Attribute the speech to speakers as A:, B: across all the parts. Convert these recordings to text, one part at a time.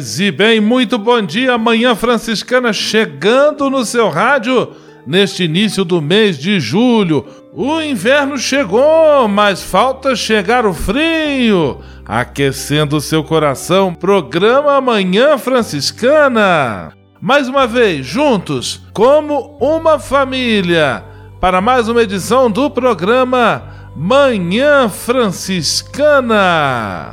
A: Paz e bem, muito bom dia, Manhã Franciscana chegando no seu rádio neste início do mês de julho. O inverno chegou, mas falta chegar o frio. Aquecendo seu coração, programa Manhã Franciscana. Mais uma vez, juntos, como uma família, para mais uma edição do programa Manhã Franciscana.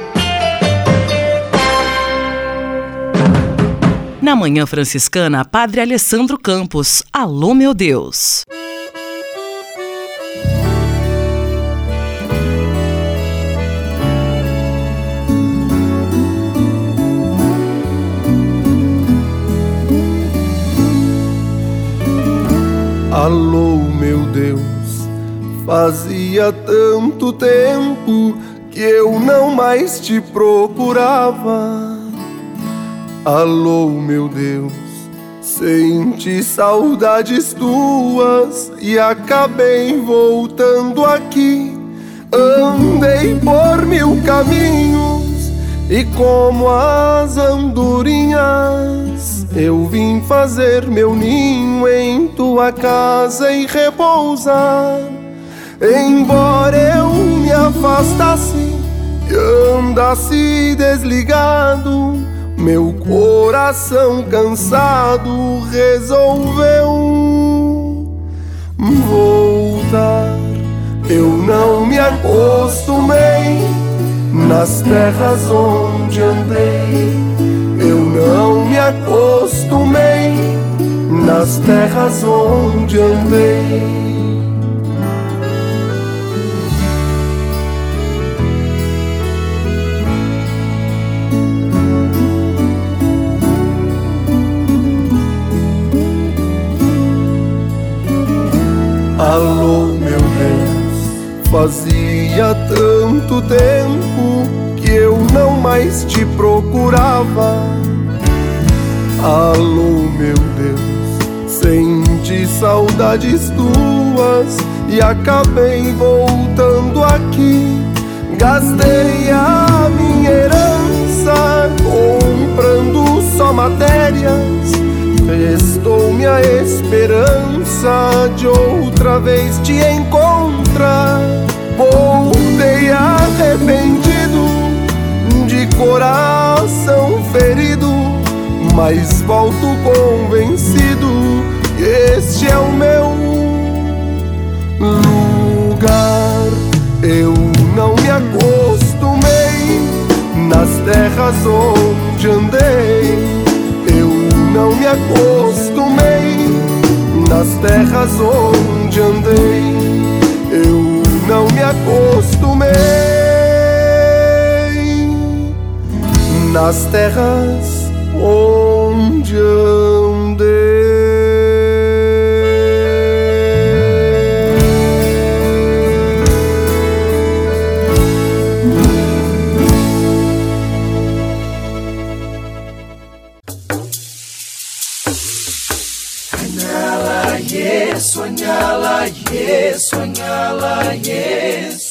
B: Manhã Franciscana, Padre Alessandro Campos. Alô, meu Deus.
C: Alô, meu Deus, fazia tanto tempo que eu não mais te procurava. Alô, meu Deus, senti saudades tuas e acabei voltando aqui. Andei por mil caminhos e como as andorinhas, eu vim fazer meu ninho em tua casa e repousar. Embora eu me afastasse e andasse desligado meu coração cansado resolveu voltar. Eu não me acostumei nas terras onde andei. Eu não me acostumei nas terras onde andei. Alô, meu Deus, fazia tanto tempo que eu não mais te procurava. Alô, meu Deus, senti saudades tuas e acabei voltando aqui. Gastei a minha herança comprando só matérias Restou minha esperança de outra vez te encontrar. Voltei arrependido, de coração ferido, mas volto convencido que este é o meu lugar. Eu não me acostumei nas terras onde andei não me acostumei nas terras onde andei. Eu não me acostumei nas terras onde andei. Yes, anyala, Yes.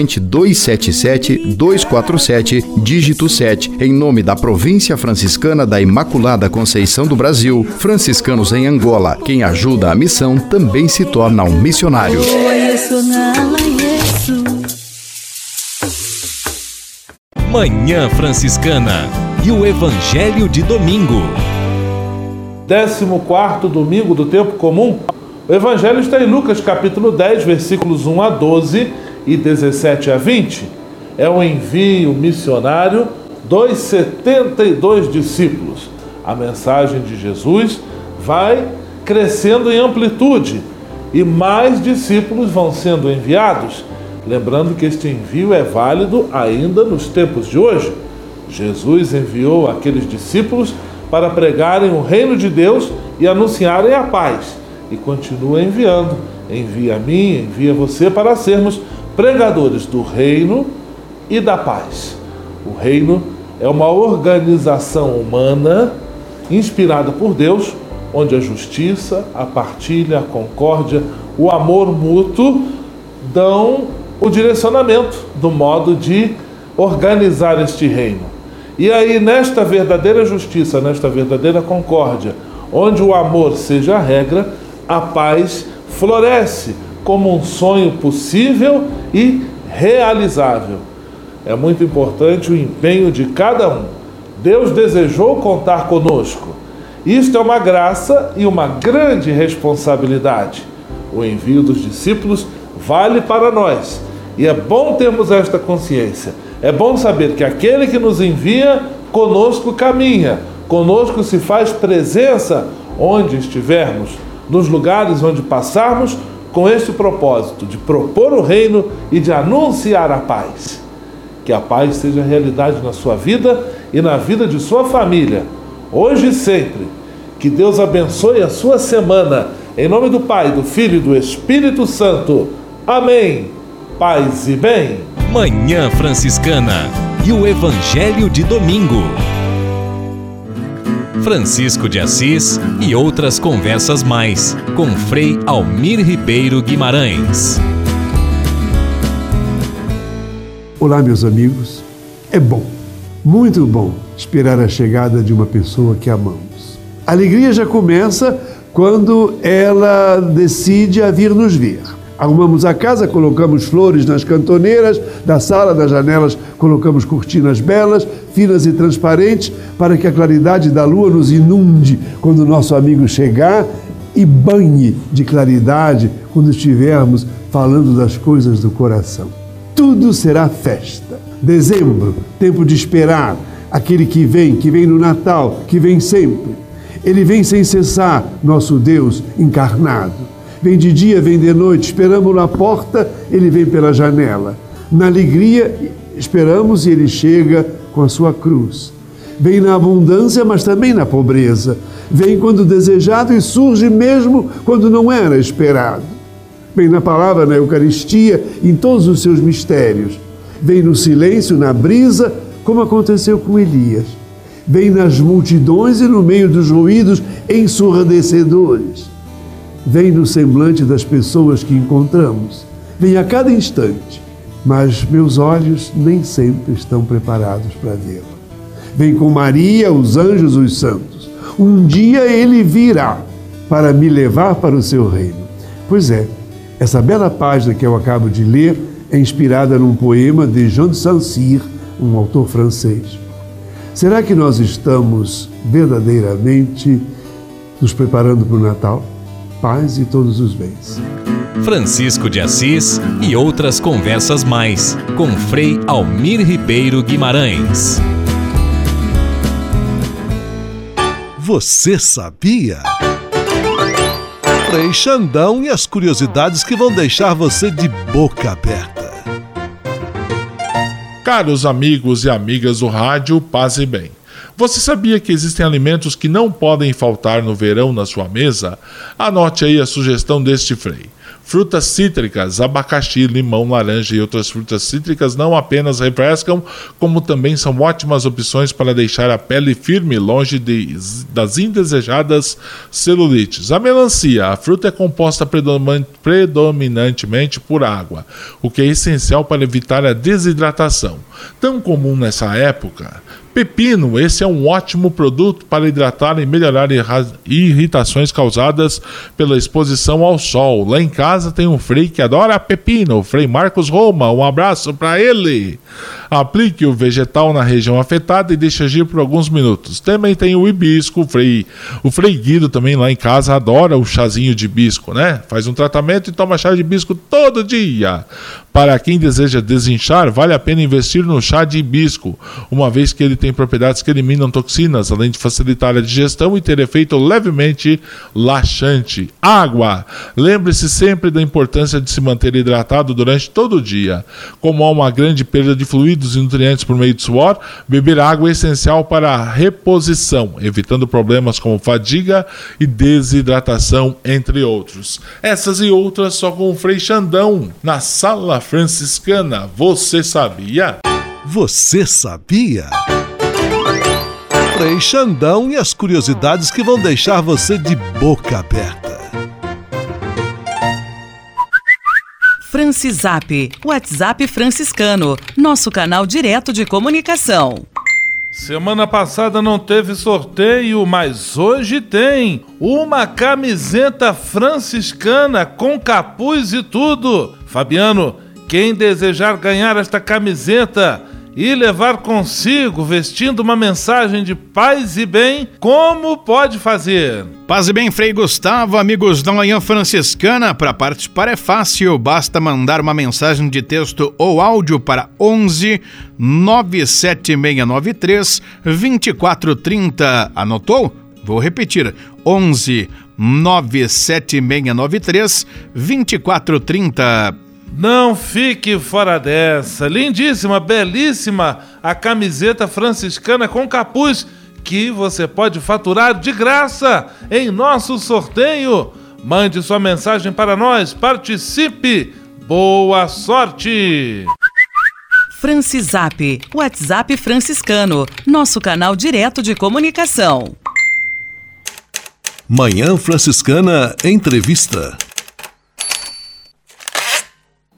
D: corrente 277 247, dígito 7, em nome da Província Franciscana da Imaculada Conceição do Brasil, franciscanos em Angola. Quem ajuda a missão também se torna um missionário.
E: Manhã Franciscana e o Evangelho de Domingo.
A: 14 domingo do tempo comum. O Evangelho está em Lucas capítulo 10, versículos 1 a 12 e 17 a 20, é o envio missionário dos 72 discípulos. A mensagem de Jesus vai crescendo em amplitude e mais discípulos vão sendo enviados. Lembrando que este envio é válido ainda nos tempos de hoje. Jesus enviou aqueles discípulos para pregarem o reino de Deus e anunciarem a paz. E continua enviando. Envia a mim, envia você para sermos pregadores do reino e da paz. O reino é uma organização humana inspirada por Deus, onde a justiça, a partilha, a concórdia, o amor mútuo dão o direcionamento do modo de organizar este reino. E aí, nesta verdadeira justiça, nesta verdadeira concórdia, onde o amor seja a regra, a paz floresce como um sonho possível e realizável. É muito importante o empenho de cada um. Deus desejou contar conosco. Isto é uma graça e uma grande responsabilidade. O envio dos discípulos vale para nós. E é bom termos esta consciência. É bom saber que aquele que nos envia, conosco caminha, conosco se faz presença onde estivermos, nos lugares onde passarmos, com esse propósito de propor o reino e de anunciar a paz. Que a paz seja realidade na sua vida e na vida de sua família, hoje e sempre. Que Deus abençoe a sua semana. Em nome do Pai, do Filho e do Espírito Santo. Amém. Paz e bem.
E: Manhã Franciscana e o Evangelho de Domingo. Francisco de Assis e outras conversas mais com Frei Almir Ribeiro Guimarães.
F: Olá, meus amigos. É bom, muito bom, esperar a chegada de uma pessoa que amamos. A alegria já começa quando ela decide a vir nos ver. Arrumamos a casa, colocamos flores nas cantoneiras da sala, das janelas, colocamos cortinas belas, finas e transparentes, para que a claridade da lua nos inunde quando nosso amigo chegar e banhe de claridade quando estivermos falando das coisas do coração. Tudo será festa. Dezembro, tempo de esperar, aquele que vem, que vem no Natal, que vem sempre. Ele vem sem cessar, nosso Deus encarnado. Vem de dia, vem de noite, esperamos na porta, ele vem pela janela. Na alegria, esperamos e ele chega com a sua cruz. Vem na abundância, mas também na pobreza. Vem quando desejado e surge mesmo quando não era esperado. Vem na palavra, na Eucaristia, em todos os seus mistérios. Vem no silêncio, na brisa, como aconteceu com Elias. Vem nas multidões e no meio dos ruídos ensurdecedores vem no semblante das pessoas que encontramos, vem a cada instante, mas meus olhos nem sempre estão preparados para vê-la. Vem com Maria, os anjos, os santos. Um dia ele virá para me levar para o seu reino. Pois é, essa bela página que eu acabo de ler é inspirada num poema de Jean de Saint-Cyr, um autor francês. Será que nós estamos verdadeiramente nos preparando para o Natal? Paz e todos os bens.
E: Francisco de Assis e outras conversas mais com Frei Almir Ribeiro Guimarães.
G: Você sabia? Frei Xandão e as curiosidades que vão deixar você de boca aberta.
H: Caros amigos e amigas do rádio, paz e bem. Você sabia que existem alimentos que não podem faltar no verão na sua mesa? Anote aí a sugestão deste frei. Frutas cítricas, abacaxi, limão, laranja e outras frutas cítricas não apenas refrescam, como também são ótimas opções para deixar a pele firme longe de, das indesejadas celulites. A melancia, a fruta é composta predominantemente por água, o que é essencial para evitar a desidratação, tão comum nessa época. Pepino, esse é um ótimo produto para hidratar e melhorar irritações causadas pela exposição ao sol. Lá em casa tem um frei que adora pepino, o frei Marcos Roma. Um abraço para ele. Aplique o vegetal na região afetada e deixe agir por alguns minutos. Também tem o hibisco, o frei, o frei Guido também lá em casa adora o chazinho de hibisco, né? Faz um tratamento e toma chá de hibisco todo dia. Para quem deseja desinchar, vale a pena investir no chá de hibisco, uma vez que ele tem propriedades que eliminam toxinas, além de facilitar a digestão e ter efeito levemente laxante. Água! Lembre-se sempre da importância de se manter hidratado durante todo o dia. Como há uma grande perda de fluidos e nutrientes por meio de suor, beber água é essencial para a reposição, evitando problemas como fadiga e desidratação, entre outros. Essas e outras só com o Frei Xandão, na sala franciscana. Você sabia?
G: Você sabia? Frei Xandão e as curiosidades que vão deixar você de boca aberta.
B: Francisap, WhatsApp franciscano, nosso canal direto de comunicação.
A: Semana passada não teve sorteio, mas hoje tem uma camiseta franciscana com capuz e tudo. Fabiano, quem desejar ganhar esta camiseta e levar consigo, vestindo uma mensagem de paz e bem, como pode fazer?
I: Paz e bem, Frei Gustavo, amigos da Manhã Franciscana, para participar é fácil, basta mandar uma mensagem de texto ou áudio para 11 97693 2430. Anotou? Vou repetir: 11 97693 2430.
A: Não fique fora dessa. Lindíssima, belíssima a camiseta franciscana com capuz que você pode faturar de graça em nosso sorteio. Mande sua mensagem para nós, participe. Boa sorte!
B: Francisap, WhatsApp franciscano, nosso canal direto de comunicação.
G: Manhã Franciscana Entrevista.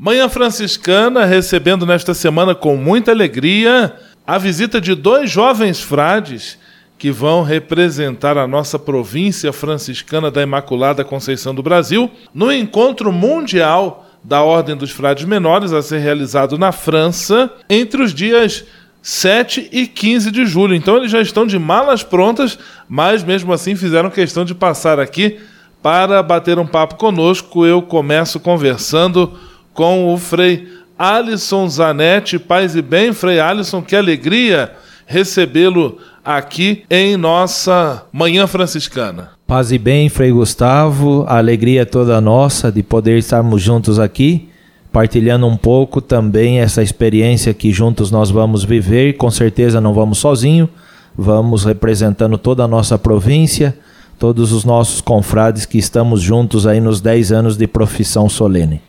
A: Manhã Franciscana recebendo nesta semana com muita alegria a visita de dois jovens frades que vão representar a nossa província franciscana da Imaculada Conceição do Brasil no encontro mundial da Ordem dos Frades Menores a ser realizado na França entre os dias 7 e 15 de julho. Então eles já estão de malas prontas, mas mesmo assim fizeram questão de passar aqui para bater um papo conosco. Eu começo conversando com o Frei Alisson Zanetti. Paz e bem, Frei Alisson, que alegria recebê-lo aqui em nossa Manhã Franciscana.
J: Paz e bem, Frei Gustavo, a alegria é toda nossa de poder estarmos juntos aqui, partilhando um pouco também essa experiência que juntos nós vamos viver. Com certeza não vamos sozinho, vamos representando toda a nossa província, todos os nossos confrades que estamos juntos aí nos 10 anos de profissão solene.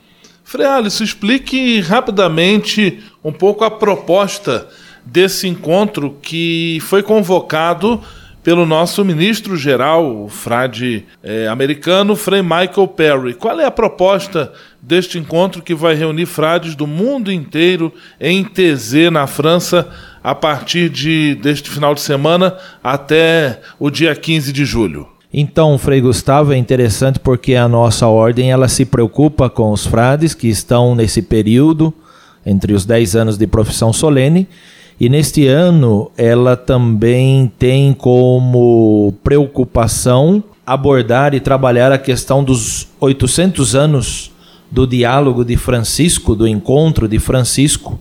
A: Frei Alisson, explique rapidamente um pouco a proposta desse encontro que foi convocado pelo nosso ministro-geral, o frade eh, americano, Frei Michael Perry. Qual é a proposta deste encontro que vai reunir frades do mundo inteiro em TZ, na França, a partir de, deste final de semana até o dia 15 de julho?
J: Então, Frei Gustavo, é interessante porque a nossa ordem ela se preocupa com os frades que estão nesse período entre os 10 anos de profissão solene e neste ano ela também tem como preocupação abordar e trabalhar a questão dos 800 anos do diálogo de Francisco, do encontro de Francisco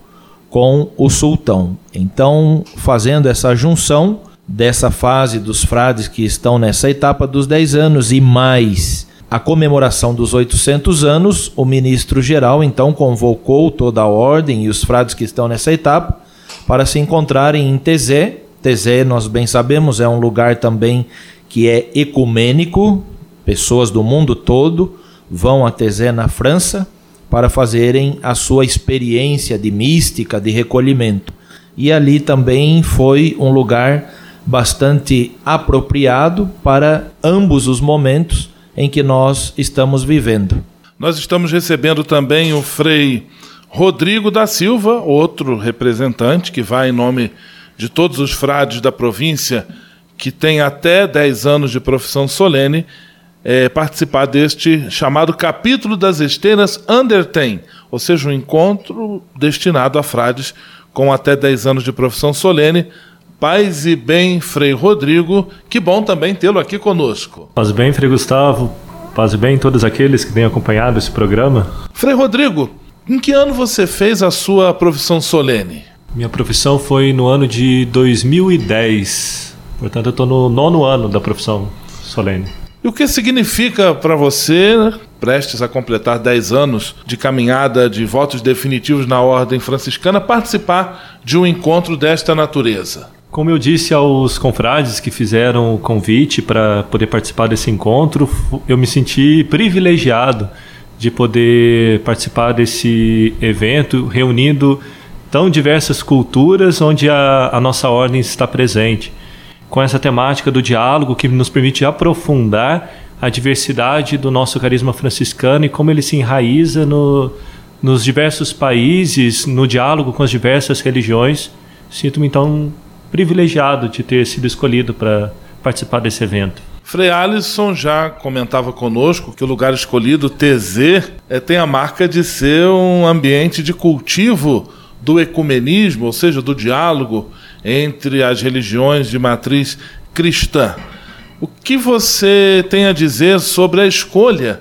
J: com o sultão. Então, fazendo essa junção, dessa fase dos frades que estão nessa etapa dos 10 anos e mais a comemoração dos 800 anos, o ministro-geral então convocou toda a ordem e os frades que estão nessa etapa para se encontrarem em Tezé. Tezé, nós bem sabemos, é um lugar também que é ecumênico, pessoas do mundo todo vão a Tezé na França para fazerem a sua experiência de mística, de recolhimento. E ali também foi um lugar bastante apropriado para ambos os momentos em que nós estamos vivendo.
A: Nós estamos recebendo também o Frei Rodrigo da Silva, outro representante que vai em nome de todos os frades da província que tem até 10 anos de profissão solene, é, participar deste chamado Capítulo das Esteiras Undertem, ou seja, um encontro destinado a frades com até 10 anos de profissão solene, Paz e bem, Frei Rodrigo. Que bom também tê-lo aqui conosco.
K: Paz e bem, Frei Gustavo. Paz e bem todos aqueles que têm acompanhado esse programa.
A: Frei Rodrigo, em que ano você fez a sua profissão solene?
K: Minha profissão foi no ano de 2010. Portanto, eu estou no nono ano da profissão solene.
A: E o que significa para você, prestes a completar 10 anos de caminhada de votos definitivos na Ordem Franciscana, participar de um encontro desta natureza?
K: Como eu disse aos confrades que fizeram o convite para poder participar desse encontro, eu me senti privilegiado de poder participar desse evento, reunindo tão diversas culturas onde a, a nossa ordem está presente, com essa temática do diálogo que nos permite aprofundar a diversidade do nosso carisma franciscano e como ele se enraiza no, nos diversos países, no diálogo com as diversas religiões. Sinto-me então privilegiado de ter sido escolhido para participar desse evento.
A: Frei Alisson já comentava conosco que o lugar escolhido, TZ, é, tem a marca de ser um ambiente de cultivo do ecumenismo, ou seja, do diálogo entre as religiões de matriz cristã. O que você tem a dizer sobre a escolha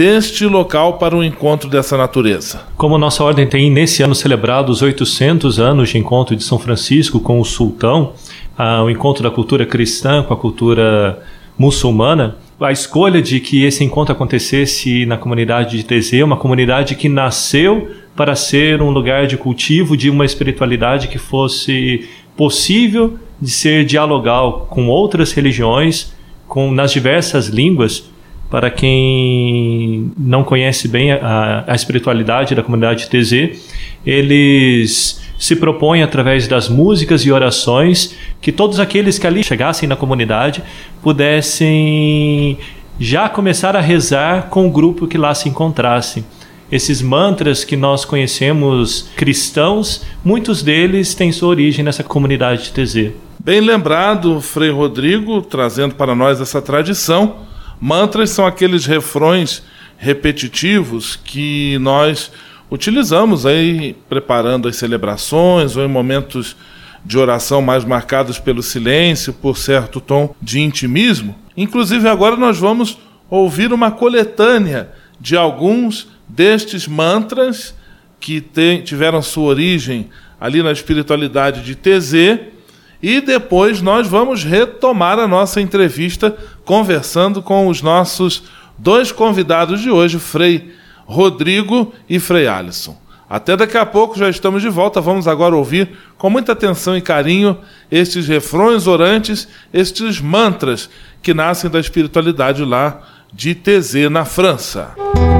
A: deste local para um encontro dessa natureza.
K: Como nossa ordem tem nesse ano celebrado os 800 anos de encontro de São Francisco com o sultão, ah, o encontro da cultura cristã com a cultura muçulmana, a escolha de que esse encontro acontecesse na comunidade de Tezê, uma comunidade que nasceu para ser um lugar de cultivo de uma espiritualidade que fosse possível de ser dialogal com outras religiões, com nas diversas línguas, para quem não conhece bem a, a espiritualidade da comunidade TZ, eles se propõem através das músicas e orações que todos aqueles que ali chegassem na comunidade pudessem já começar a rezar com o grupo que lá se encontrasse. Esses mantras que nós conhecemos cristãos, muitos deles têm sua origem nessa comunidade de TZ.
A: Bem lembrado, Frei Rodrigo, trazendo para nós essa tradição Mantras são aqueles refrões repetitivos que nós utilizamos aí preparando as celebrações ou em momentos de oração mais marcados pelo silêncio, por certo tom de intimismo. Inclusive agora nós vamos ouvir uma coletânea de alguns destes mantras que tiveram sua origem ali na espiritualidade de TZ e depois nós vamos retomar a nossa entrevista conversando com os nossos dois convidados de hoje, Frei Rodrigo e Frei Alisson. Até daqui a pouco já estamos de volta. Vamos agora ouvir com muita atenção e carinho estes refrões orantes, estes mantras que nascem da espiritualidade lá de Thésée, na França.
C: vossa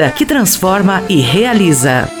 B: que transforma e realiza.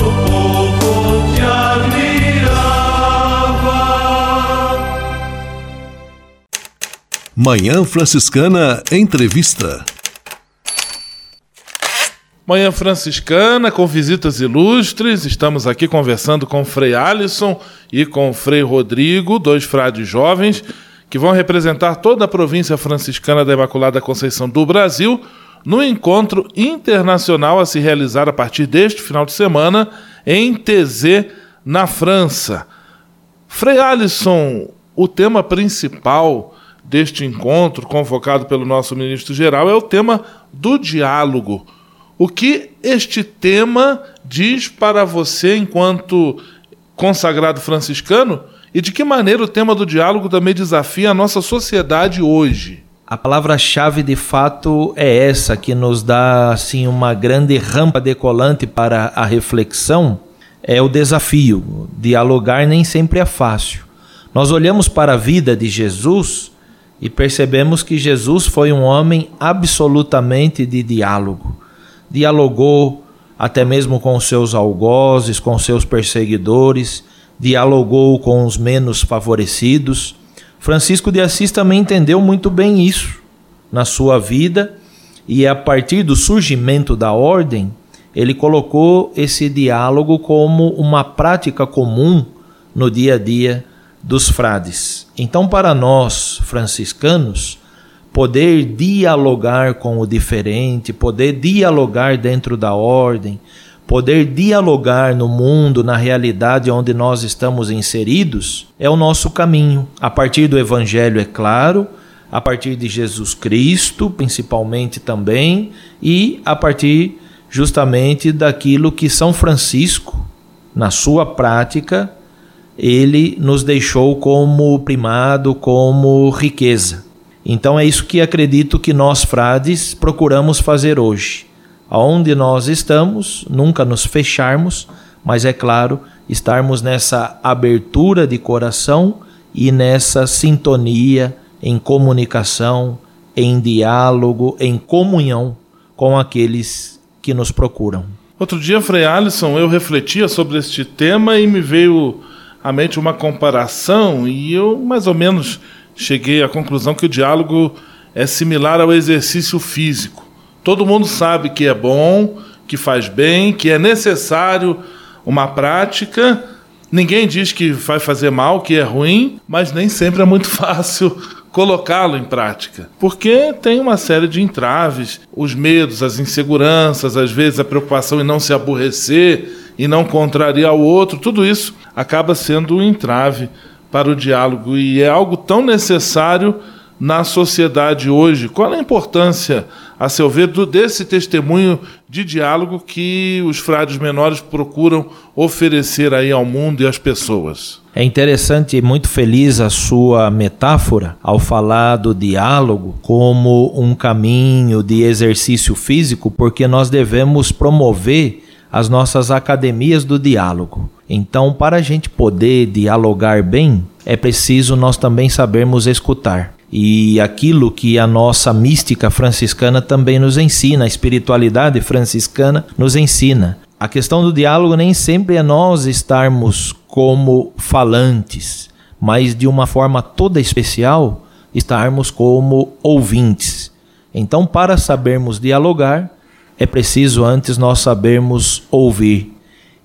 G: Manhã Franciscana Entrevista.
A: Manhã Franciscana com visitas ilustres. Estamos aqui conversando com Frei Alisson e com Frei Rodrigo, dois frades jovens que vão representar toda a província franciscana da Imaculada Conceição do Brasil no encontro internacional a se realizar a partir deste final de semana em TZ, na França. Frei Alisson, o tema principal deste encontro, convocado pelo nosso ministro-geral, é o tema do diálogo. O que este tema diz para você, enquanto consagrado franciscano, e de que maneira o tema do diálogo também desafia a nossa sociedade hoje?
J: A palavra-chave de fato é essa que nos dá assim uma grande rampa decolante para a reflexão, é o desafio. Dialogar nem sempre é fácil. Nós olhamos para a vida de Jesus e percebemos que Jesus foi um homem absolutamente de diálogo. Dialogou até mesmo com seus algozes, com seus perseguidores, dialogou com os menos favorecidos. Francisco de Assis também entendeu muito bem isso na sua vida e a partir do surgimento da ordem, ele colocou esse diálogo como uma prática comum no dia a dia dos frades. Então, para nós franciscanos, poder dialogar com o diferente, poder dialogar dentro da ordem, poder dialogar no mundo, na realidade onde nós estamos inseridos, é o nosso caminho. A partir do Evangelho, é claro, a partir de Jesus Cristo, principalmente também, e a partir justamente daquilo que São Francisco, na sua prática, ele nos deixou como primado, como riqueza. Então é isso que acredito que nós frades procuramos fazer hoje. Aonde nós estamos, nunca nos fecharmos, mas é claro, estarmos nessa abertura de coração e nessa sintonia em comunicação, em diálogo, em comunhão com aqueles que nos procuram.
A: Outro dia, Frei Alisson, eu refletia sobre este tema e me veio à mente uma comparação e eu mais ou menos cheguei à conclusão que o diálogo é similar ao exercício físico. Todo mundo sabe que é bom, que faz bem, que é necessário uma prática. Ninguém diz que vai fazer mal, que é ruim, mas nem sempre é muito fácil colocá-lo em prática. Porque tem uma série de entraves, os medos, as inseguranças, às vezes a preocupação em não se aborrecer e não contrariar o outro, tudo isso acaba sendo um entrave para o diálogo e é algo tão necessário na sociedade hoje? Qual a importância, a seu ver, do, desse testemunho de diálogo que os frades menores procuram oferecer aí ao mundo e às pessoas?
J: É interessante e muito feliz a sua metáfora ao falar do diálogo como um caminho de exercício físico, porque nós devemos promover as nossas academias do diálogo. Então, para a gente poder dialogar bem, é preciso nós também sabermos escutar. E aquilo que a nossa mística franciscana também nos ensina, a espiritualidade franciscana nos ensina. A questão do diálogo nem sempre é nós estarmos como falantes, mas de uma forma toda especial, estarmos como ouvintes. Então, para sabermos dialogar, é preciso antes nós sabermos ouvir.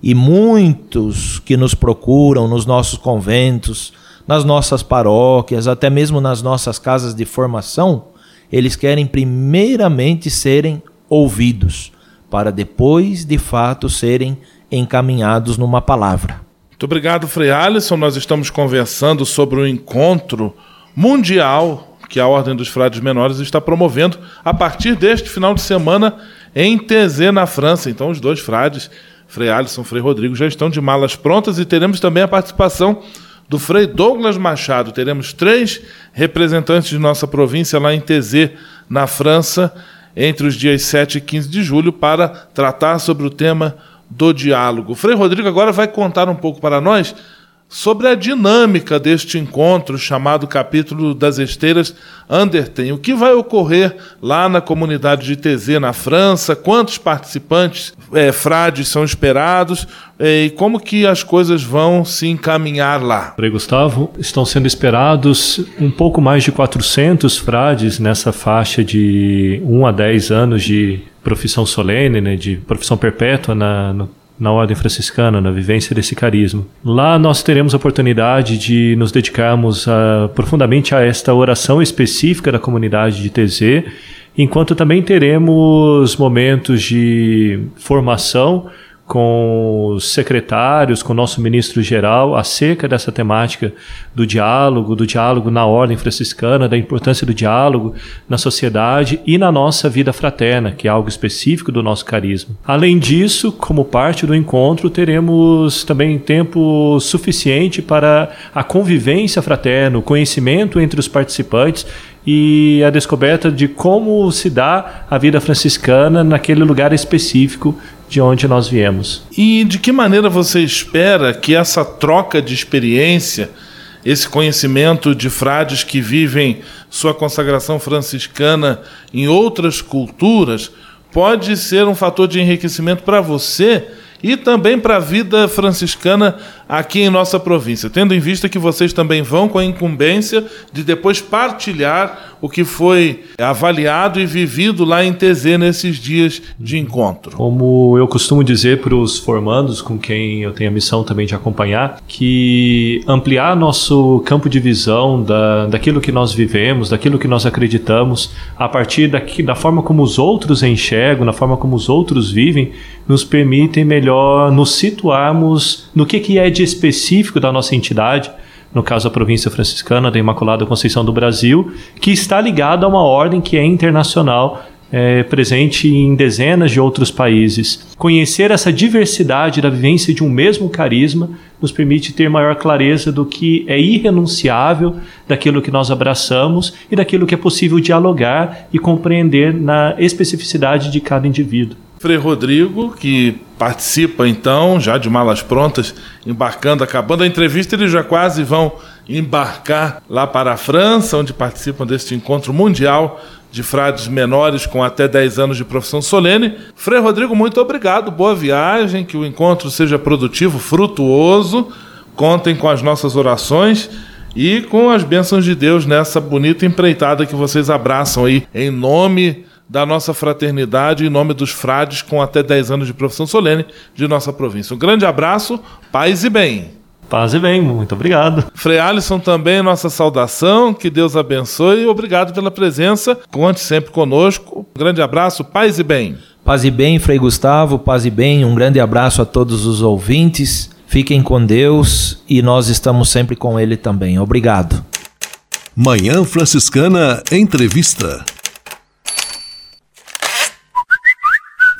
J: E muitos que nos procuram nos nossos conventos, nas nossas paróquias, até mesmo nas nossas casas de formação, eles querem primeiramente serem ouvidos, para depois, de fato, serem encaminhados numa palavra.
A: Muito obrigado, Frei Alisson. Nós estamos conversando sobre o encontro mundial que a Ordem dos Frades Menores está promovendo a partir deste final de semana em Thésée, na França. Então, os dois frades, Frei Alisson e Frei Rodrigo, já estão de malas prontas e teremos também a participação do Frei Douglas Machado. Teremos três representantes de nossa província lá em Thésée, na França, entre os dias 7 e 15 de julho, para tratar sobre o tema do diálogo. Frei Rodrigo agora vai contar um pouco para nós sobre a dinâmica deste encontro chamado Capítulo das Esteiras Anderten. O que vai ocorrer lá na comunidade de Tezê, na França? Quantos participantes, é, frades são esperados? É, e como que as coisas vão se encaminhar lá?
K: Frei Gustavo, estão sendo esperados um pouco mais de 400 frades nessa faixa de 1 a 10 anos de profissão solene, né, de profissão perpétua na, no na ordem franciscana, na vivência desse carisma. Lá nós teremos a oportunidade de nos dedicarmos a, ah, profundamente a esta oração específica da comunidade de TZ, enquanto também teremos momentos de formação com os secretários, com o nosso ministro geral, acerca dessa temática do diálogo, do diálogo na ordem franciscana, da importância do diálogo na sociedade e na nossa vida fraterna, que é algo específico do nosso carisma. Além disso, como parte do encontro, teremos também tempo suficiente para a convivência fraterna, o conhecimento entre os participantes e a descoberta de como se dá a vida franciscana naquele lugar específico de onde nós viemos.
A: E de que maneira você espera que essa troca de experiência, esse conhecimento de frades que vivem sua consagração franciscana em outras culturas, pode ser um fator de enriquecimento para você e também para a vida franciscana aqui em nossa província, tendo em vista que vocês também vão com a incumbência de depois partilhar o que foi avaliado e vivido lá em TZ nesses dias de encontro.
K: Como eu costumo dizer para os formandos com quem eu tenho a missão também de acompanhar, que ampliar nosso campo de visão da, daquilo que nós vivemos, daquilo que nós acreditamos, a partir daqui, da forma como os outros enxergam, da forma como os outros vivem, nos permitem melhor nos situarmos no que, que é de específico da nossa entidade, no caso a província franciscana da Imaculada Conceição do Brasil, que está ligada a uma ordem que é internacional, é, presente em dezenas de outros países. Conhecer essa diversidade da vivência de um mesmo carisma nos permite ter maior clareza do que é irrenunciável daquilo que nós abraçamos e daquilo que é possível dialogar e compreender na especificidade de cada indivíduo.
A: Frei Rodrigo, que participa então, já de malas prontas, embarcando, acabando a entrevista, eles já quase vão embarcar lá para a França, onde participam deste encontro mundial de frades menores com até 10 anos de profissão solene. Frei Rodrigo, muito obrigado, boa viagem, que o encontro seja produtivo, frutuoso. Contem com as nossas orações e com as bênçãos de Deus nessa bonita empreitada que vocês abraçam aí em nome da nossa fraternidade em nome dos frades com até 10 anos de profissão solene de nossa província. Um grande abraço, paz e bem.
K: Paz e bem, muito obrigado.
A: Frei Alisson também, nossa saudação, que Deus abençoe e obrigado pela presença. Conte sempre conosco. Um grande abraço, paz e bem.
J: Paz e bem, Frei Gustavo, paz e bem. Um grande abraço a todos os ouvintes. Fiquem com Deus e nós estamos sempre com Ele também. Obrigado.
G: Manhã Franciscana Entrevista.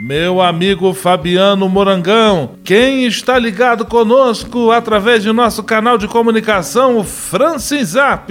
A: Meu amigo Fabiano Morangão, quem está ligado conosco através de nosso canal de comunicação Francisap?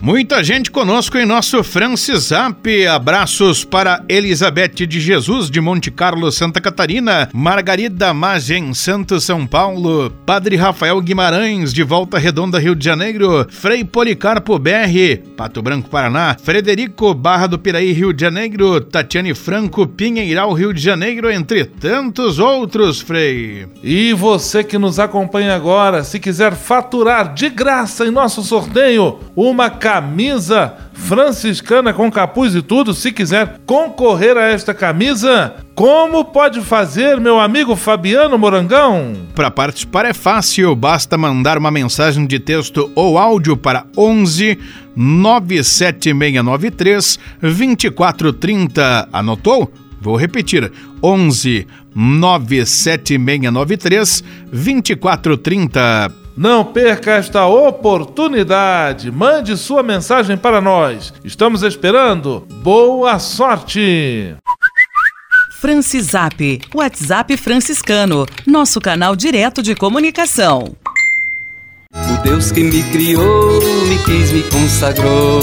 I: Muita gente conosco em nosso Francisap. Abraços para Elizabeth de Jesus de Monte Carlo, Santa Catarina, Margarida Magem, Santo São Paulo, Padre Rafael Guimarães de Volta Redonda, Rio de Janeiro, Frei Policarpo BR, Pato Branco, Paraná, Frederico Barra do Piraí, Rio de Janeiro, Tatiane Franco, Pinheiral, Rio Rio de Janeiro, entre tantos outros, Frei.
A: E você que nos acompanha agora, se quiser faturar de graça em nosso sorteio uma camisa franciscana com capuz e tudo, se quiser concorrer a esta camisa, como pode fazer, meu amigo Fabiano Morangão?
I: Para participar é fácil, basta mandar uma mensagem de texto ou áudio para 11 97693 2430. Anotou? Vou repetir: 11 97693 2430.
A: Não perca esta oportunidade. Mande sua mensagem para nós. Estamos esperando. Boa sorte!
B: Francisap, WhatsApp franciscano, nosso canal direto de comunicação.
L: O Deus que me criou, me quis, me consagrou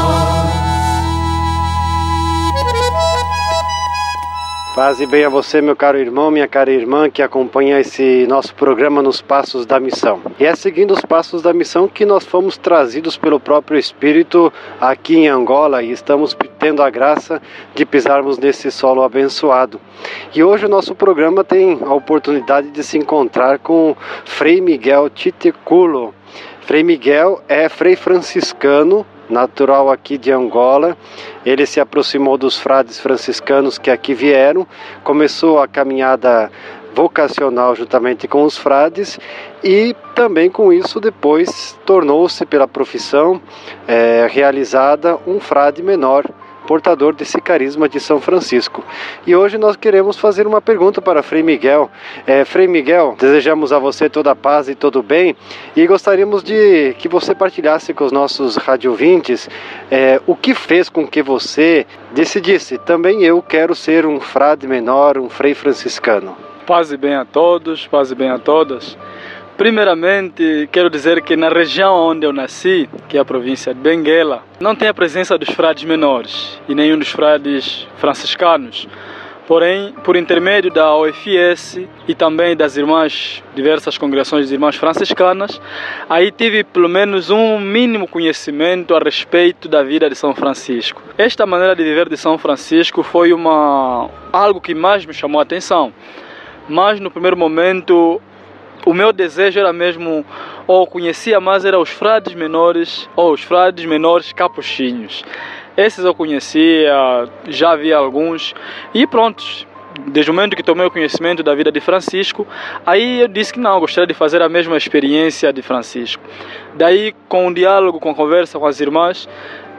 M: Paz e bem a você, meu caro irmão, minha cara irmã, que acompanha esse nosso programa nos Passos da Missão. E é seguindo os Passos da Missão que nós fomos trazidos pelo próprio Espírito aqui em Angola e estamos tendo a graça de pisarmos nesse solo abençoado. E hoje o nosso programa tem a oportunidade de se encontrar com Frei Miguel Titeculo. Frei Miguel é frei franciscano natural aqui de Angola. Ele se aproximou dos frades franciscanos que aqui vieram, começou a caminhada vocacional juntamente com os frades e também com isso depois tornou-se pela profissão é, realizada um frade menor portador desse carisma de São Francisco. E hoje nós queremos fazer uma pergunta para Frei Miguel. É, Frei Miguel, desejamos a você toda a paz e todo o bem e gostaríamos de que você partilhasse com os nossos radiovintes é, o que fez com que você decidisse, também eu quero ser um frade menor, um frei franciscano.
N: Paz e bem a todos, paz e bem a todas. Primeiramente, quero dizer que na região onde eu nasci, que é a província de Benguela, não tem a presença dos frades menores e nenhum dos frades franciscanos. Porém, por intermédio da OFS e também das irmãs, diversas congregações de irmãs franciscanas, aí tive pelo menos um mínimo conhecimento a respeito da vida de São Francisco. Esta maneira de viver de São Francisco foi uma algo que mais me chamou a atenção. Mas no primeiro momento o meu desejo era mesmo, ou conhecia mais, era os frades menores, ou os frades menores capuchinhos. Esses eu conhecia, já vi alguns, e pronto, desde o momento que tomei o conhecimento da vida de Francisco, aí eu disse que não, gostaria de fazer a mesma experiência de Francisco. Daí, com o diálogo, com a conversa com as irmãs,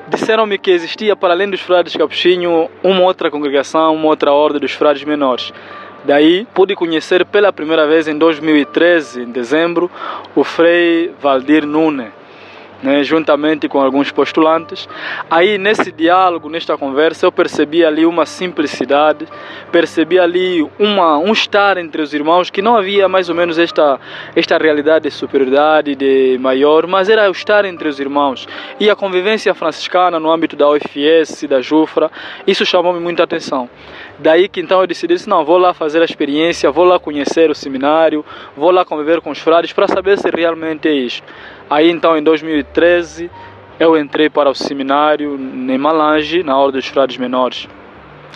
N: disseram-me que existia, para além dos frades capuchinhos, uma outra congregação, uma outra ordem dos frades menores. Daí pude conhecer pela primeira vez em 2013, em dezembro, o Frei Valdir Nunes né, juntamente com alguns postulantes. Aí, nesse diálogo, nesta conversa, eu percebi ali uma simplicidade, percebi ali uma, um estar entre os irmãos que não havia mais ou menos esta, esta realidade de superioridade, de maior, mas era o estar entre os irmãos. E a convivência franciscana no âmbito da UFS, da JUFRA, isso chamou-me muita atenção. Daí que então eu decidi, não, vou lá fazer a experiência, vou lá conhecer o seminário, vou lá conviver com os frades para saber se realmente é isto. Aí então em 2013 eu entrei para o seminário em Malange, na Ordem dos Frades Menores.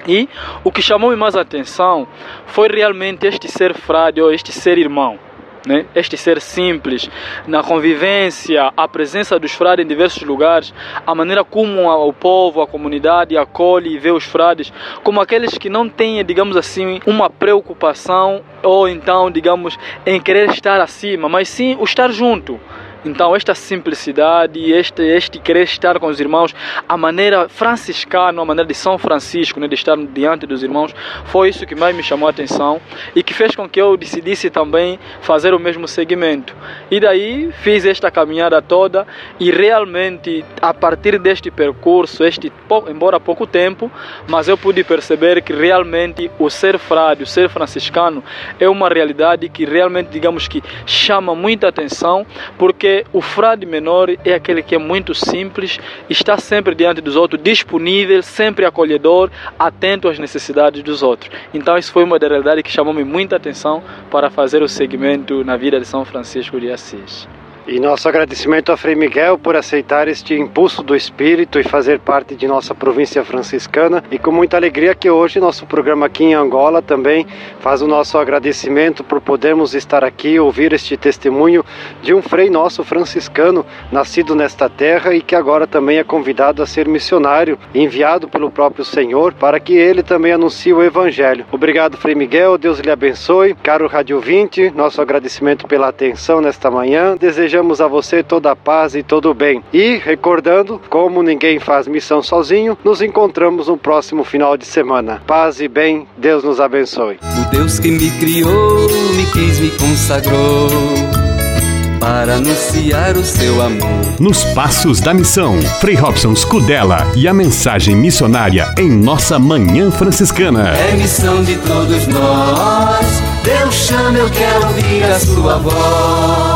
N: E o que chamou-me mais a atenção foi realmente este ser frade ou este ser irmão. Né? este ser simples, na convivência, a presença dos frades em diversos lugares, a maneira como o povo, a comunidade acolhe e vê os frades como aqueles que não têm, digamos assim, uma preocupação ou então, digamos, em querer estar acima, mas sim o estar junto. Então, esta simplicidade, este, este querer estar com os irmãos, a maneira franciscana, a maneira de São Francisco, né, de estar diante dos irmãos, foi isso que mais me chamou a atenção e que fez com que eu decidisse também fazer o mesmo segmento. E daí fiz esta caminhada toda e realmente, a partir deste percurso, este embora pouco tempo, mas eu pude perceber que realmente o ser frade, o ser franciscano, é uma realidade que realmente, digamos que chama muita atenção, porque o frade menor é aquele que é muito simples, está sempre diante dos outros, disponível, sempre acolhedor, atento às necessidades dos outros. Então, isso foi uma das realidades que chamou-me muita atenção para fazer o segmento na vida de São Francisco de Assis.
M: E nosso agradecimento a Frei Miguel por aceitar este impulso do Espírito e fazer parte de nossa província franciscana. E com muita alegria que hoje nosso programa aqui em Angola também faz o nosso agradecimento por podermos estar aqui ouvir este testemunho de um frei nosso franciscano nascido nesta terra e que agora também é convidado a ser missionário, enviado pelo próprio Senhor para que ele também anuncie o Evangelho. Obrigado, Frei Miguel. Deus lhe abençoe. Caro Rádio 20, nosso agradecimento pela atenção nesta manhã. Desejamos desejamos a você toda a paz e todo o bem. E, recordando, como ninguém faz missão sozinho, nos encontramos no próximo final de semana. Paz e bem, Deus nos abençoe.
L: O Deus que me criou, me quis, me consagrou para anunciar o seu amor.
O: Nos Passos da Missão, Frei Robson Scudella e a mensagem missionária em nossa Manhã Franciscana.
L: É missão de todos nós, Deus chama, eu quero ouvir a sua voz.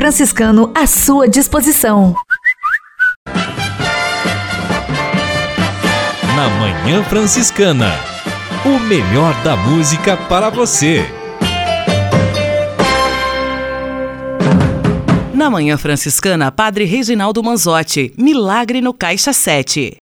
P: franciscano à sua disposição.
E: Na Manhã Franciscana, o melhor da música para você.
B: Na Manhã Franciscana, Padre Reginaldo Manzotti, Milagre no Caixa 7.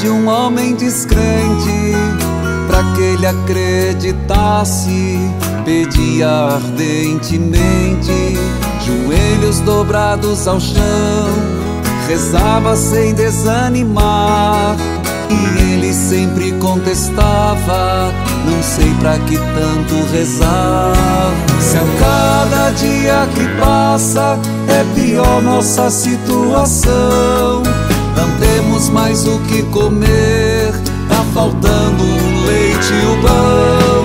L: De um homem descrente, para que ele acreditasse, pedia ardentemente, joelhos dobrados ao chão, rezava sem desanimar. E ele sempre contestava: Não sei pra que tanto rezar. Se a cada dia que passa é pior nossa situação, temos mais o que comer, tá faltando o leite e o pão.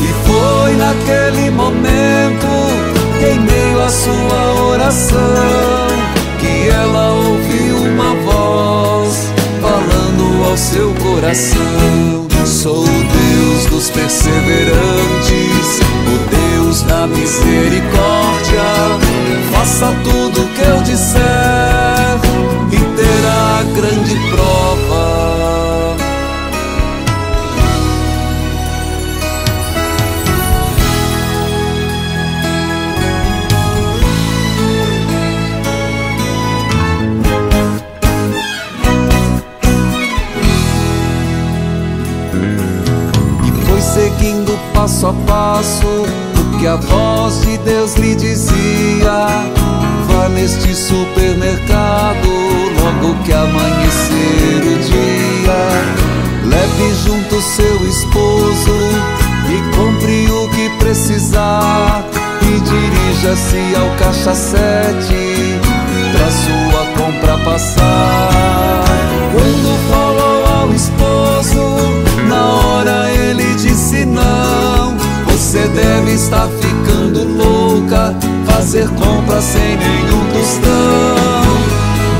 L: E foi naquele momento, em meio à sua oração, que ela ouviu uma voz falando ao seu coração. Sou o Deus dos perseverantes, o Deus da misericórdia. Faça tudo o que eu disser passo a passo o que a voz de Deus lhe dizia. Vá neste supermercado logo que amanhecer o dia. Leve junto seu esposo e compre o que precisar. E dirija-se ao caixa sete pra sua compra passar. Estar ficando louca, fazer compra sem nenhum tostão.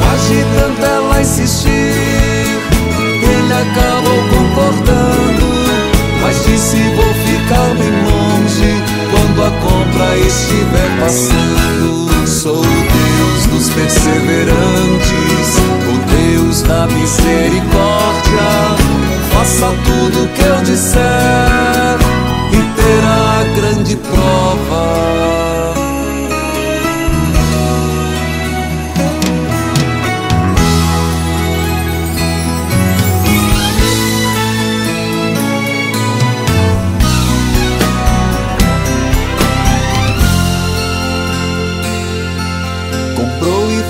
L: Mas de tanto ela insistir, ele acabou concordando. Mas disse: Vou ficar bem longe quando a compra estiver passando. Sou o Deus dos perseverantes, o Deus da misericórdia. Faça tudo o que eu disser grande prova.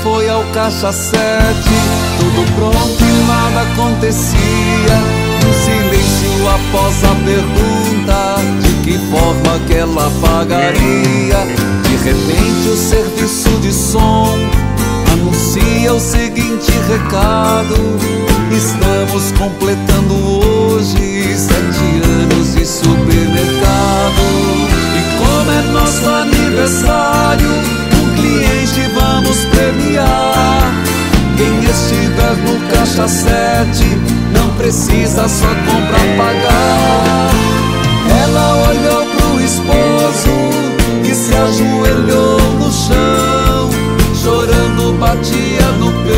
L: Foi ao caixa sete, tudo pronto e nada acontecia. Um silêncio após a pergunta que forma que ela pagaria. De repente o serviço de som anuncia o seguinte recado: Estamos completando hoje sete anos de supermercado. E como é nosso aniversário, um cliente vamos premiar. Quem estiver no caixa sete não precisa só comprar pagar. Ajoelhou no chão, chorando batia no peito.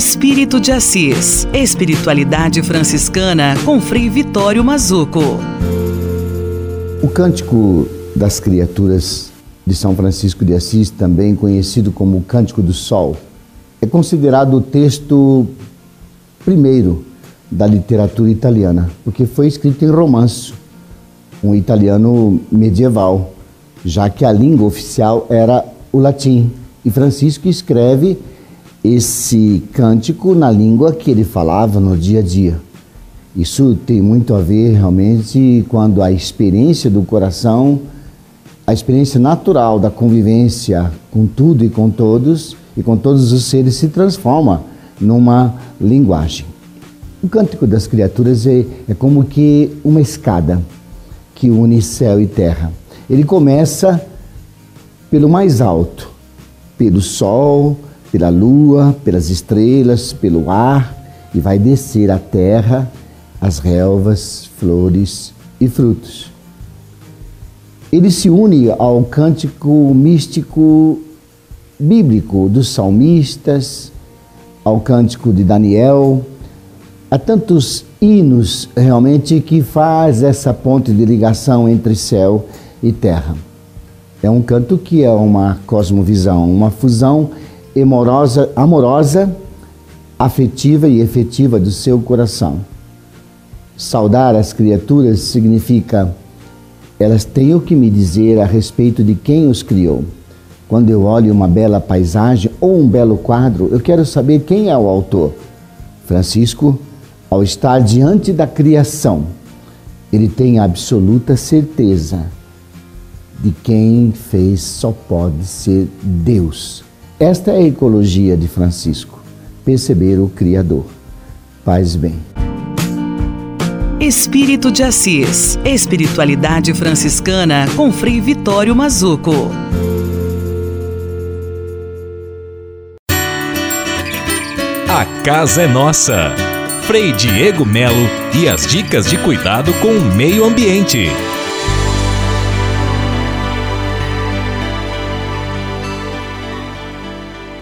B: Espírito de Assis. Espiritualidade franciscana com Frei Vitório Mazuco.
Q: O Cântico das Criaturas de São Francisco de Assis, também conhecido como o Cântico do Sol, é considerado o texto primeiro da literatura italiana, porque foi escrito em romanço, um italiano medieval, já que a língua oficial era o latim. E Francisco escreve esse cântico na língua que ele falava no dia a dia. Isso tem muito a ver realmente quando a experiência do coração, a experiência natural da convivência com tudo e com todos e com todos os seres se transforma numa linguagem. O cântico das criaturas é, é como que uma escada que une céu e terra. Ele começa pelo mais alto, pelo sol, pela lua, pelas estrelas, pelo ar e vai descer à terra, as relvas, flores e frutos. Ele se une ao cântico místico bíblico dos salmistas, ao cântico de Daniel, há tantos hinos realmente que faz essa ponte de ligação entre céu e terra. É um canto que é uma cosmovisão, uma fusão amorosa, amorosa, afetiva e efetiva do seu coração. Saudar as criaturas significa elas têm o que me dizer a respeito de quem os criou. Quando eu olho uma bela paisagem ou um belo quadro, eu quero saber quem é o autor. Francisco, ao estar diante da criação, ele tem absoluta certeza de quem fez só pode ser Deus. Esta é a ecologia de Francisco, perceber o Criador. Paz bem.
B: Espírito de Assis, Espiritualidade Franciscana com Frei Vitório Mazuco.
E: A casa é nossa. Frei Diego Melo e as dicas de cuidado com o meio ambiente.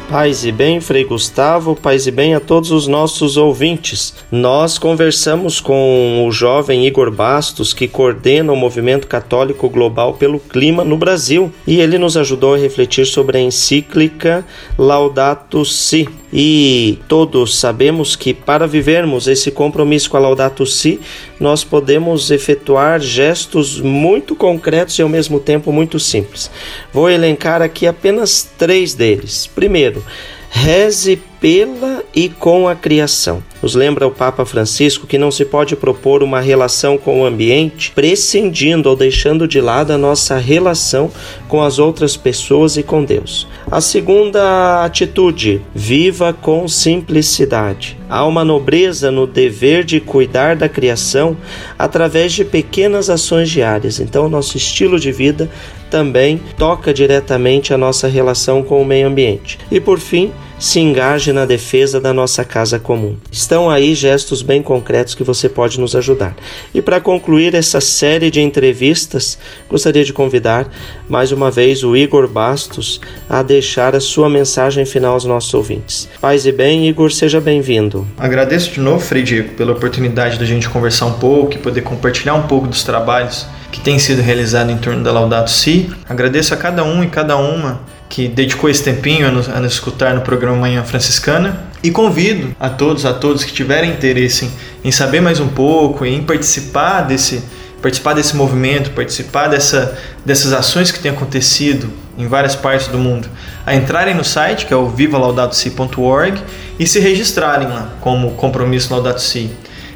R: Paz e bem, Frei Gustavo, paz e bem a todos os nossos ouvintes. Nós conversamos com o jovem Igor Bastos, que coordena o movimento católico global pelo clima no Brasil, e ele nos ajudou a refletir sobre a encíclica Laudato Si. E todos sabemos que para vivermos esse compromisso com a Laudato Si, nós podemos efetuar gestos muito concretos e ao mesmo tempo muito simples. Vou elencar aqui apenas três deles. Primeiro, reze pela e com a criação. Nos lembra o Papa Francisco que não se pode propor uma relação com o ambiente prescindindo ou deixando de lado a nossa relação com as outras pessoas e com Deus. A segunda atitude, viva com simplicidade. Há uma nobreza no dever de cuidar da criação através de pequenas ações diárias. Então, nosso estilo de vida também toca diretamente a nossa relação com o meio ambiente. E por fim, se engaje na defesa da nossa casa comum. Estão aí gestos bem concretos que você pode nos ajudar. E para concluir essa série de entrevistas, gostaria de convidar mais uma vez o Igor Bastos a deixar a sua mensagem final aos nossos ouvintes. Paz e bem, Igor, seja bem-vindo.
S: Agradeço de novo, Diego, pela oportunidade da gente conversar um pouco e poder compartilhar um pouco dos trabalhos que têm sido realizados em torno da Laudato Si. Agradeço a cada um e cada uma que dedicou esse tempinho a nos, a nos, escutar no programa Manhã Franciscana. E convido a todos, a todos que tiverem interesse em, em saber mais um pouco em participar desse, participar desse movimento, participar dessa, dessas ações que têm acontecido em várias partes do mundo, a entrarem no site, que é o vivalaudato-si.org, e se registrarem lá como compromisso Laudato Si.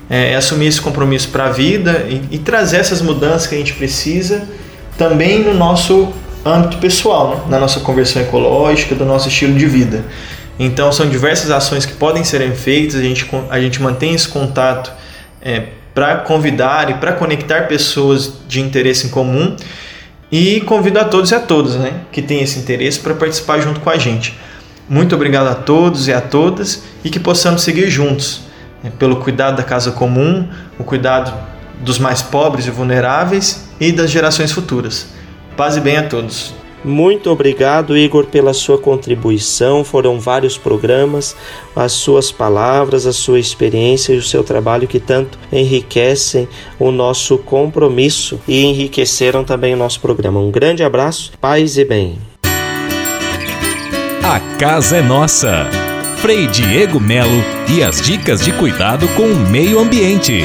S: É, é assumir esse compromisso para a vida e, e trazer essas mudanças que a gente precisa também no nosso âmbito pessoal, né? na nossa conversão ecológica, do nosso estilo de vida. Então são diversas ações que podem serem feitas, a gente, a gente mantém esse contato é, para convidar e para conectar pessoas de interesse em comum e convido a todos e a todas né, que têm esse interesse para participar junto com a gente. Muito obrigado a todos e a todas e que possamos seguir juntos né, pelo cuidado da casa comum, o cuidado dos mais pobres e vulneráveis e das gerações futuras. Paz e bem a todos.
R: Muito obrigado, Igor, pela sua contribuição. Foram vários programas, as suas palavras, a sua experiência e o seu trabalho que tanto enriquecem o nosso compromisso e enriqueceram também o nosso programa. Um grande abraço, paz e bem.
E: A casa é nossa. Frei Diego Melo e as dicas de cuidado com o meio ambiente.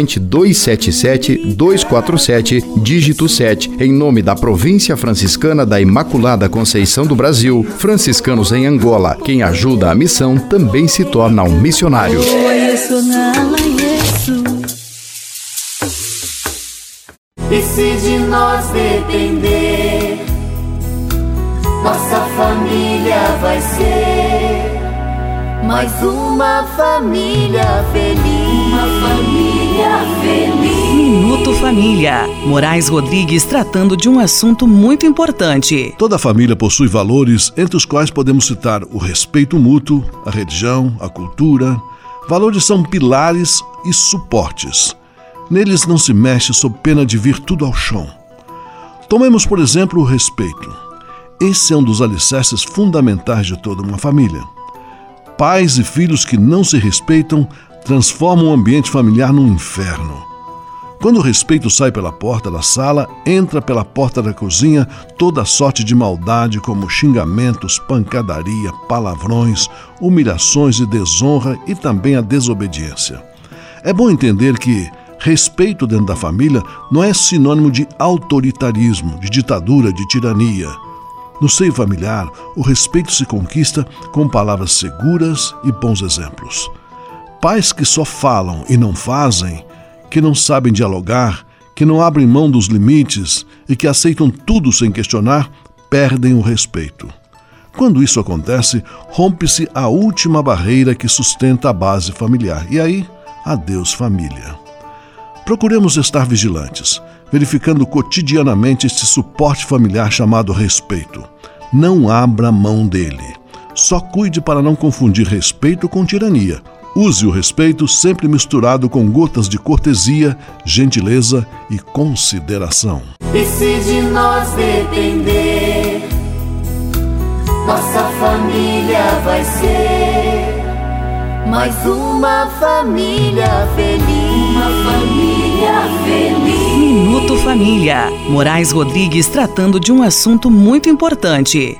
D: corrente 277 247, dígito 7, em nome da Província Franciscana da Imaculada Conceição do Brasil, franciscanos em Angola. Quem ajuda a missão também se torna um missionário.
T: E se de nós depender, nossa família vai ser mais uma família feliz. Uma família.
B: Minuto Família. Moraes Rodrigues tratando de um assunto muito importante.
G: Toda família possui valores entre os quais podemos citar o respeito mútuo, a religião, a cultura. Valores são pilares e suportes. Neles não se mexe sob pena de vir tudo ao chão. Tomemos, por exemplo, o respeito. Esse é um dos alicerces fundamentais de toda uma família. Pais e filhos que não se respeitam transformam o ambiente familiar num inferno. Quando o respeito sai pela porta da sala, entra pela porta da cozinha toda sorte de maldade, como xingamentos, pancadaria, palavrões, humilhações e desonra e também a desobediência. É bom entender que respeito dentro da família não é sinônimo de autoritarismo, de ditadura, de tirania. No seio familiar, o respeito se conquista com palavras seguras e bons exemplos. Pais que só falam e não fazem, que não sabem dialogar, que não abrem mão dos limites e que aceitam tudo sem questionar, perdem o respeito. Quando isso acontece, rompe-se a última barreira que sustenta a base familiar. E aí, adeus família. Procuremos estar vigilantes, verificando cotidianamente este suporte familiar chamado respeito. Não abra mão dele. Só cuide para não confundir respeito com tirania. Use o respeito sempre misturado com gotas de cortesia, gentileza e consideração.
T: E se de nós depender, nossa família vai ser mais uma família feliz. Uma família feliz.
B: Minuto Família. Moraes Rodrigues tratando de um assunto muito importante.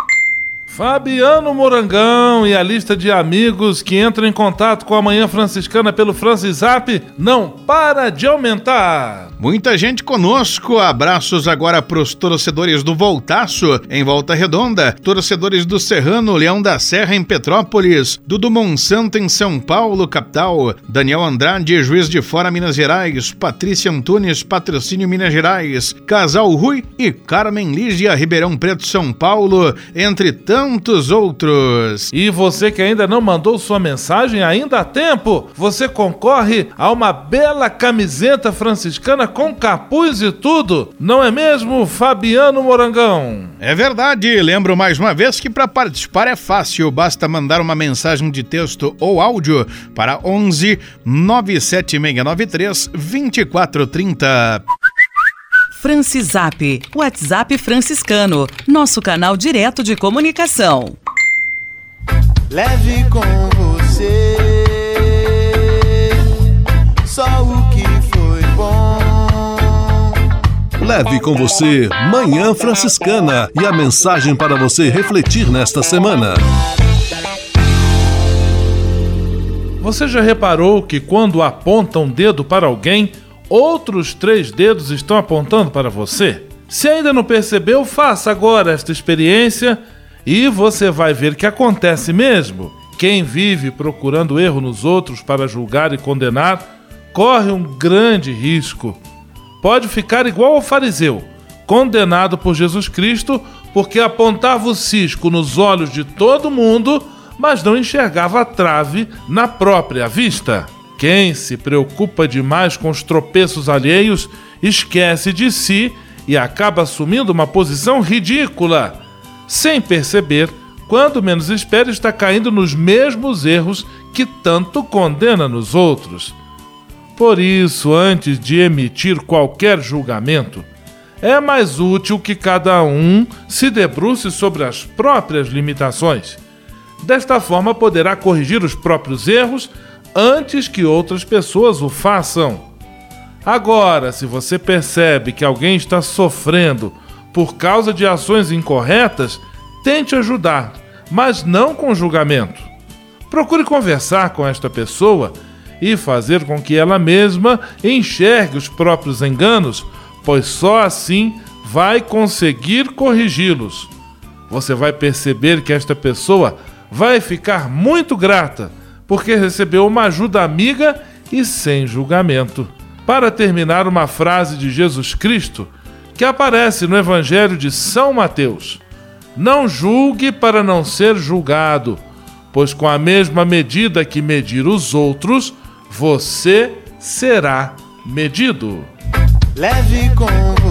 A: Fabiano Morangão e a lista de amigos que entram em contato com a Manhã Franciscana pelo Francisap não para de aumentar.
I: Muita gente conosco. Abraços agora para os torcedores do Voltaço, em Volta Redonda, torcedores do Serrano, Leão da Serra, em Petrópolis, Dudu Monsanto, em São Paulo, capital, Daniel Andrade, Juiz de Fora, Minas Gerais, Patrícia Antunes, Patrocínio, Minas Gerais, Casal Rui e Carmen Lígia, Ribeirão Preto, São Paulo, entre tantos outros.
A: E você que ainda não mandou sua mensagem, ainda há tempo. Você concorre a uma bela camiseta franciscana com capuz e tudo. Não é mesmo, Fabiano Morangão?
I: É verdade. Lembro mais uma vez que para participar é fácil. Basta mandar uma mensagem de texto ou áudio para 11 97693 2430.
B: Francisap, WhatsApp franciscano, nosso canal direto de comunicação.
T: Leve com você só o que foi bom.
G: Leve com você Manhã Franciscana e a mensagem para você refletir nesta semana.
A: Você já reparou que quando aponta um dedo para alguém, outros três dedos estão apontando para você? Se ainda não percebeu, faça agora esta experiência e você vai ver que acontece mesmo. Quem vive procurando erro nos outros para julgar e condenar corre um grande risco. Pode ficar igual ao fariseu, condenado por Jesus Cristo porque apontava o cisco nos olhos de todo mundo, mas não enxergava a trave na própria vista. Quem se preocupa demais com os tropeços alheios esquece de si e acaba assumindo uma posição ridícula, sem perceber, quando menos espera, está caindo nos mesmos erros que tanto condena nos outros. Por isso, antes de emitir qualquer julgamento, é mais útil que cada um se debruce sobre as próprias limitações. Desta forma, poderá corrigir os próprios erros antes que outras pessoas o façam. Agora, se você percebe que alguém está sofrendo por causa de ações incorretas, tente ajudar, mas não com julgamento. Procure conversar com esta pessoa e fazer com que ela mesma enxergue os próprios enganos, pois só assim vai conseguir corrigi-los. Você vai perceber que esta pessoa vai ficar muito grata porque recebeu uma ajuda amiga e sem julgamento. Para terminar, uma frase de Jesus Cristo que aparece no Evangelho de São Mateus: Não julgue para não ser julgado, pois com a mesma medida que medir os outros, você será medido.
T: Leve com